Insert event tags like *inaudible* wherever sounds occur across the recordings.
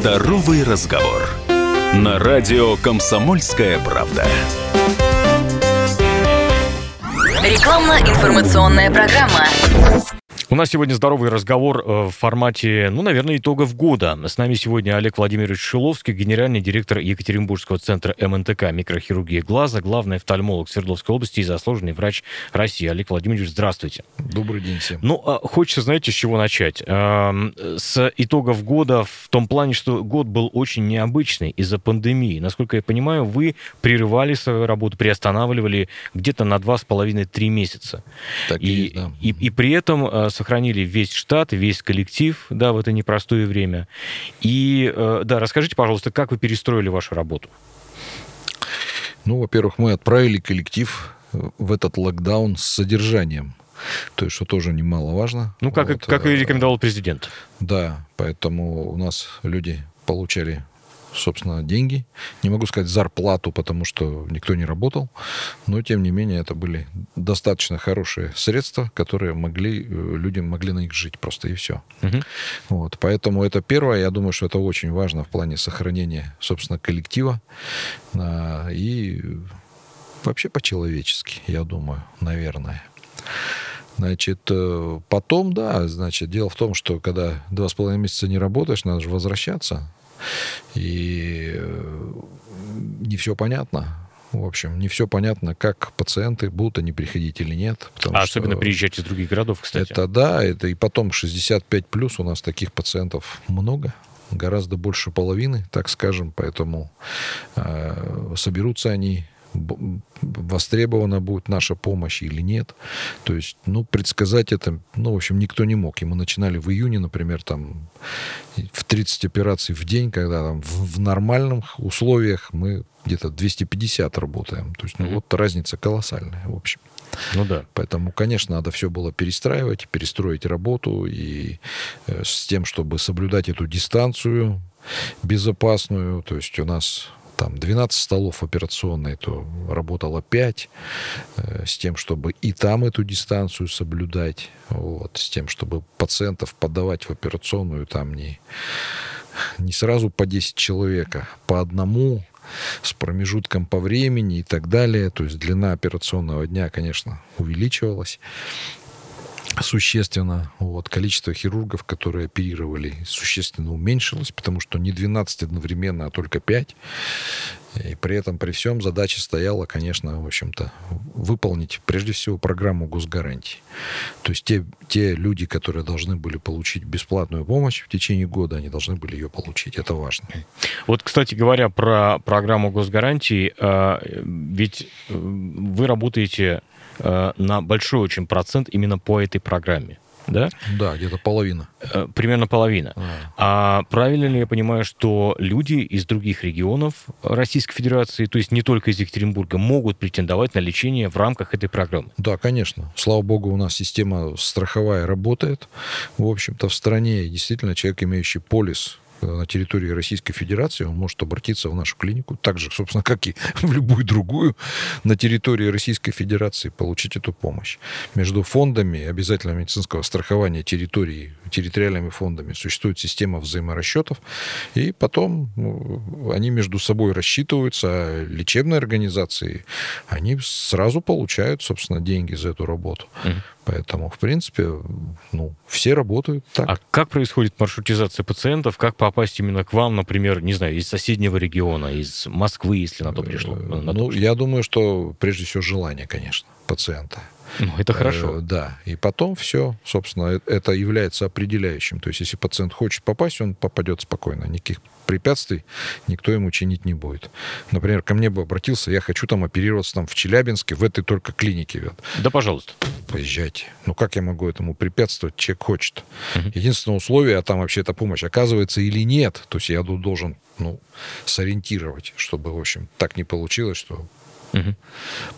Здоровый разговор. На радио «Комсомольская правда». Рекламно-информационная программа. У нас сегодня здоровый разговор э, в формате, ну, наверное, итогов года. С нами сегодня Олег Владимирович Шиловский, генеральный директор Екатеринбургского центра МНТК микрохирургии глаза, главный офтальмолог Свердловской области и заслуженный врач России. Олег Владимирович, здравствуйте. Добрый день всем. Ну, а хочется, знаете, с чего начать? Эм, с итогов года в том плане, что год был очень необычный из-за пандемии. Насколько я понимаю, вы прерывали свою работу, приостанавливали где-то на два с половиной-три месяца. Так и, И, да. и, и при этом э, сохранили весь штат, весь коллектив, да, в это непростое время. И, э, да, расскажите, пожалуйста, как вы перестроили вашу работу? Ну, во-первых, мы отправили коллектив в этот локдаун с содержанием. То есть, что тоже немаловажно. Ну, как, Вот, как и э, рекомендовал президент. Да, поэтому у нас люди получали собственно, деньги. Не могу сказать зарплату, потому что никто не работал, но, тем не менее, это были достаточно хорошие средства, которые могли, э, люди могли на них жить просто, и все. Мгм. Вот, поэтому это первое, я думаю, что это очень важно в плане сохранения, собственно, коллектива а, и вообще по-человечески, я думаю, наверное. Значит, э, потом, да, значит, дело в том, что когда два с половиной месяца не работаешь, надо же возвращаться. И э, не все понятно. В общем, не все понятно, как пациенты будут они приходить или нет. А особенно приезжать из других городов, кстати. это да, это и потом 65 плюс у нас таких пациентов много, гораздо больше половины, так скажем, поэтому э, соберутся они, востребована будет наша помощь или нет. То есть, ну, предсказать это, ну, в общем, никто не мог. И мы начинали в июне, например, там, в 30 операций в день, когда там в, в нормальных условиях мы где-то 250 работаем. То есть, ну, Мгм. вот разница колоссальная, в общем. Ну да. Поэтому, конечно, надо все было перестраивать, перестроить работу и э, с тем, чтобы соблюдать эту дистанцию безопасную. То есть у нас там 12 столов операционной, то работало 5, э, с тем, чтобы и там эту дистанцию соблюдать, вот, с тем, чтобы пациентов подавать в операционную там не, не сразу по 10 человек, а по одному, с промежутком по времени и так далее. То есть длина операционного дня, конечно, увеличивалась существенно. Вот, количество хирургов, которые оперировали, существенно уменьшилось, потому что не 12 одновременно, а только 5. И при этом, при всем, задача стояла, конечно, в общем-то, выполнить прежде всего программу госгарантий. То есть те, те люди, которые должны были получить бесплатную помощь в течение года, они должны были ее получить. Это важно. Вот, кстати говоря, про программу госгарантий, э, ведь э, вы работаете э, на большой очень процент именно по этой программе, да? Да, где-то половина. Э, Примерно половина. А. А правильно ли я понимаю, что люди из других регионов Российской Федерации, то есть не только из Екатеринбурга, могут претендовать на лечение в рамках этой программы? Да, конечно. Слава богу, у нас система страховая работает. В общем-то, в стране действительно человек, имеющий полис на территории Российской Федерации, он может обратиться в нашу клинику, так же, собственно, как и *laughs* в любую другую на территории Российской Федерации, получить эту помощь. Между фондами обязательного медицинского страхования территории, территориальными фондами существует система взаиморасчетов, и потом ну, они между собой рассчитываются, а лечебные организации, они сразу получают, собственно, деньги за эту работу. Мгм. Поэтому, в принципе, ну, все работают так. А как происходит маршрутизация пациентов? Как попасть именно к вам, например, не знаю, из соседнего региона, из Москвы, если на то пришло? Э, на то ну, пришло. я думаю, что прежде всего желание, конечно, пациента. Ну, это хорошо. Э, да. И потом все, собственно, э- это является определяющим. То есть, если пациент хочет попасть, он попадет спокойно. Никаких препятствий никто ему чинить не будет. Например, ко мне бы обратился, я хочу там оперироваться там в Челябинске, в этой только клинике. Вот. Да, пожалуйста. Поезжайте. Ну, как я могу этому препятствовать? Человек хочет. Мгм. Единственное условие, а там вообще эта помощь оказывается или нет. То есть я должен ну, сориентировать, чтобы, в общем, так не получилось, что Мгм.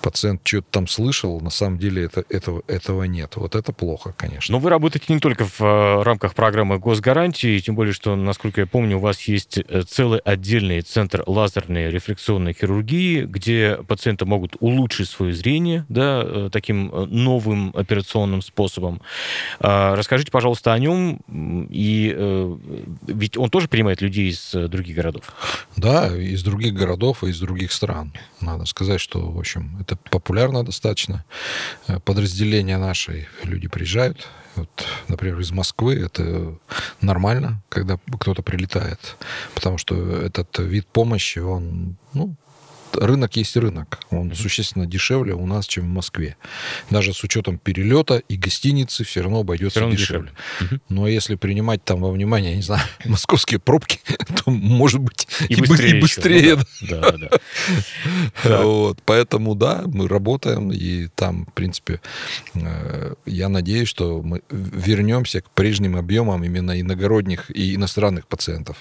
Пациент что-то там слышал, на самом деле это, этого, этого нет. Вот это плохо, конечно. Но вы работаете не только в э, рамках программы госгарантии, тем более, что, насколько я помню, у вас есть э, целый отдельный центр лазерной рефракционной хирургии, где пациенты могут улучшить свое зрение, да, э, таким новым операционным способом. А, Расскажите, пожалуйста, о нем. И ведь он тоже принимает людей из других городов. Да, из других городов и из других стран. Надо сказать, что, в общем, это популярно достаточно. Э, Подразделения наши, люди приезжают. Вот, например, из Москвы это нормально, когда кто-то прилетает. Потому что этот вид помощи, он, ну, рынок есть рынок. Он существенно дешевле у нас, чем в Москве. Даже с учетом перелета и гостиницы все равно обойдется Всё равно дешевле. дешевле. Мгм. Но если принимать там во внимание, я не знаю, *laughs* московские пробки, *laughs* то может быть И и, бы- быстрее и быстрее. Ну да, да, да. *laughs* Вот, поэтому да, мы работаем, и там, в принципе, э, я надеюсь, что мы вернемся к прежним объемам именно иногородних и иностранных пациентов.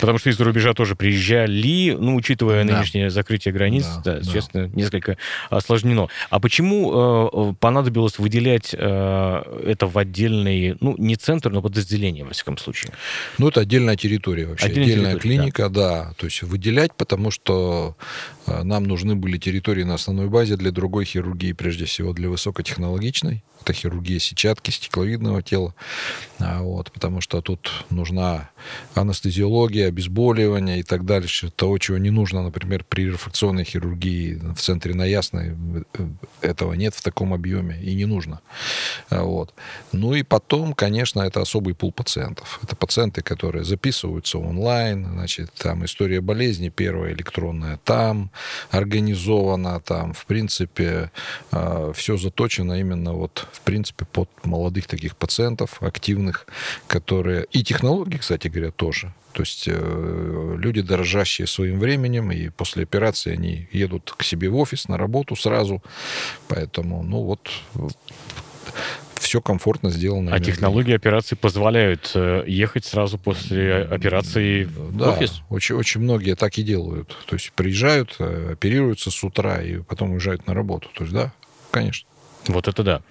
Потому что из-за рубежа тоже приезжали, ну, учитывая Да. нынешнее закрытие границ, Да, да, да. честно, несколько осложнено. А почему э, понадобилось выделять э, это в отдельный, ну, не центр, но подразделение, во всяком случае? Ну, это отдельная территория вообще, Отдельная отдельная, территория, клиника, да. То есть выделять, потому что нам нужны были территории на основной базе для другой хирургии, прежде всего для высокотехнологичной. Это хирургия сетчатки, стекловидного тела. А вот, потому что тут нужна анестезиология, обезболивание и так дальше. Того, чего не нужно, например, при рефракционной хирургии в центре на Ясной. э, Этого нет в таком объеме и не нужно. А Вот. Ну и потом, конечно, это особый пул пациентов. Это пациенты, которые записываются онлайн, значит, там история болезни первая электронная, там организована, там, в принципе, все заточено именно вот, в принципе, под молодых таких пациентов, активных, которые... И технологии, кстати говоря, тоже. То есть э, люди, дорожащие своим временем, и после операции они едут к себе в офис, на работу сразу. Поэтому, ну вот, все комфортно сделано. А технологии операции позволяют э, ехать сразу после операции в Да, офис? Очень, очень многие так и делают. То есть приезжают, э, оперируются с утра и потом уезжают на работу. То есть да, конечно. Вот это да.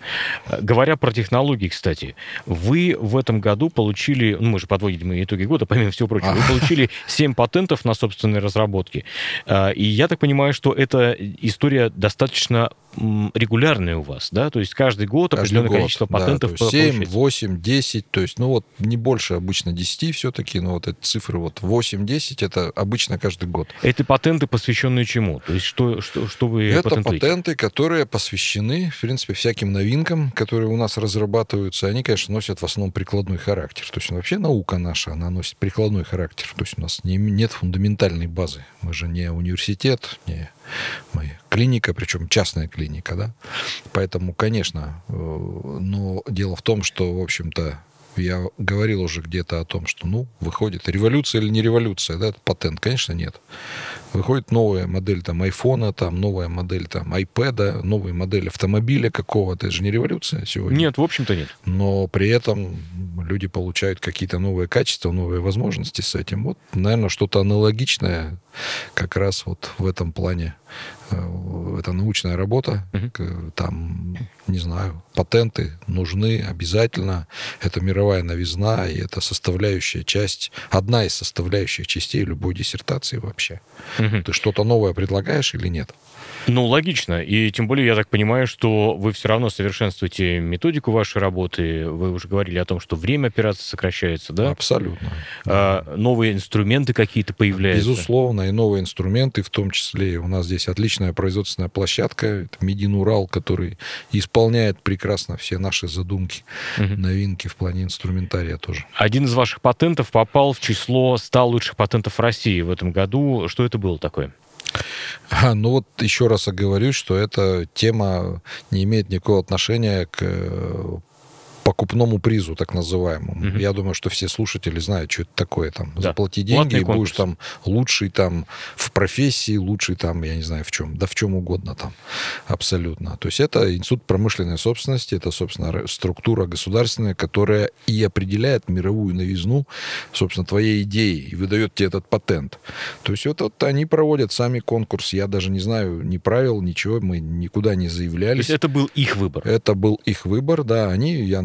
Говоря про технологии, кстати, вы в этом году получили, ну мы же подводим итоги года, *laughs* помимо всего прочего, вы получили 7 патентов на собственные разработки. Э, И я так понимаю, что эта история достаточно регулярная у вас, да? То есть каждый год Каждый определенное год, количество да, патентов то есть 7, получается. 8, 10, то есть, ну вот не больше обычно 10 все-таки, но вот эти цифры вот 8-10, это обычно каждый год. Эти патенты посвященные чему? То есть что, что, что вы Это патентуете? патенты, которые посвящены, в принципе, всяким новинкам, которые у нас разрабатываются. Они, конечно, носят в основном прикладной характер. То есть вообще наука наша, она носит прикладной характер. То есть у нас не- нет фундаментальной базы. Мы же не университет, не мы клиника, причем частная клиника, да. Поэтому, конечно, э, но дело в том, что, в общем-то, я говорил уже где-то о том, что, ну, выходит, революция или не революция, да, это патент, конечно, нет. Выходит новая модель там айфона, там новая модель там айпэда, новая модель автомобиля какого-то. Это же не революция сегодня. Нет, в общем-то нет. Но при этом люди получают какие-то новые качества, новые возможности с этим. Вот, наверное, что-то аналогичное как раз вот в этом плане. Э, Это научная работа. К- Там, не знаю, патенты нужны обязательно. Это мировая новизна, и это составляющая часть, одна из составляющих частей любой диссертации вообще. Мгм. Ты что-то новое предлагаешь или нет? Ну, логично. И тем более, я так понимаю, что вы все равно совершенствуете методику вашей работы. Вы уже говорили о том, что время операции сокращается, да? Абсолютно. А, новые инструменты какие-то появляются. Безусловно, и новые инструменты, в том числе у нас здесь отличная производственная площадка, это Медин Урал, который исполняет прекрасно все наши задумки, Мгм. новинки в плане инструментария тоже. Один из ваших патентов попал в число 100 лучших патентов России в этом году. Что это было такое? А, ну вот еще раз оговорюсь, что эта тема не имеет никакого отношения к э, покупному призу, так называемому. Мгм. Я думаю, что все слушатели знают, что это такое. Там, Да. Заплати деньги, Платный и будешь там лучший там в профессии, лучший там, я не знаю в чем, да в чем угодно там, абсолютно. То есть это институт промышленной собственности, это, собственно, структура государственная, которая и определяет мировую новизну, собственно, твоей идеи и выдает тебе этот патент. То есть вот, вот они проводят сами конкурс. Я даже не знаю ни правил, ничего, мы никуда не То заявлялись. есть это был их выбор. Это был их выбор, да. Они, я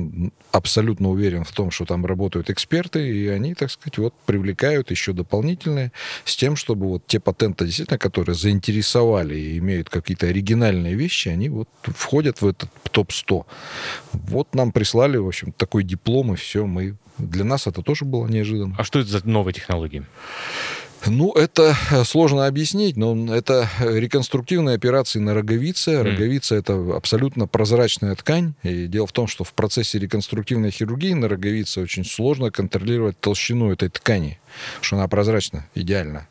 абсолютно уверен в том, что там работают эксперты, и они, так сказать, вот привлекают еще дополнительные с тем, чтобы вот те патенты, действительно, которые заинтересовали и имеют какие-то оригинальные вещи, они вот входят в этот топ-100. Вот нам прислали, в общем, такой диплом, и все, мы... Для нас это тоже было неожиданно. А что это за новые технологии? Ну, это э, сложно объяснить, но это э, реконструктивные операции на роговице. Роговица это абсолютно прозрачная ткань. И дело в том, что в процессе реконструктивной хирургии на роговице очень сложно контролировать толщину этой ткани, что она прозрачна, идеально.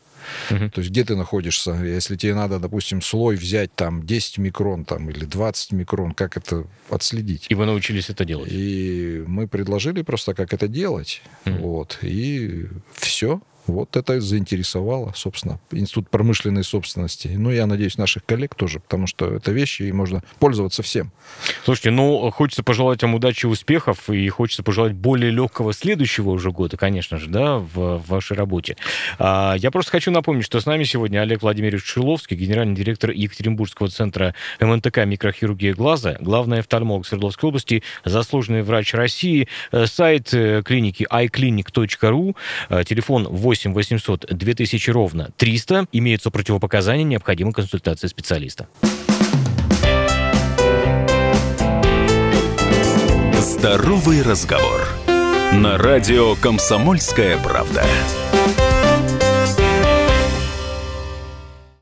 Мгм. То есть где ты находишься? Если тебе надо, допустим, слой взять там 10 микрон там, или 20 микрон, как это отследить? И вы научились это делать? И мы предложили просто, как это делать. Мгм. Вот. И все. Вот это заинтересовало, собственно, Институт промышленной собственности. Ну, я надеюсь, наших коллег тоже, потому что это вещи, и можно пользоваться всем. Слушайте, ну, хочется пожелать вам удачи и успехов, и хочется пожелать более легкого следующего уже года, конечно же, да, в, в вашей работе. А, я просто хочу напомнить, что с нами сегодня Олег Владимирович Шиловский, генеральный директор Екатеринбургского центра МНТК «Микрохирургия глаза», главный офтальмолог Свердловской области, заслуженный врач России, э, сайт э, клиники iClinic.ru, э, телефон 8 800 2000 ровно 300, имеются противопоказания, необходимы консультации специалиста. Здоровый разговор. На радио «Комсомольская правда».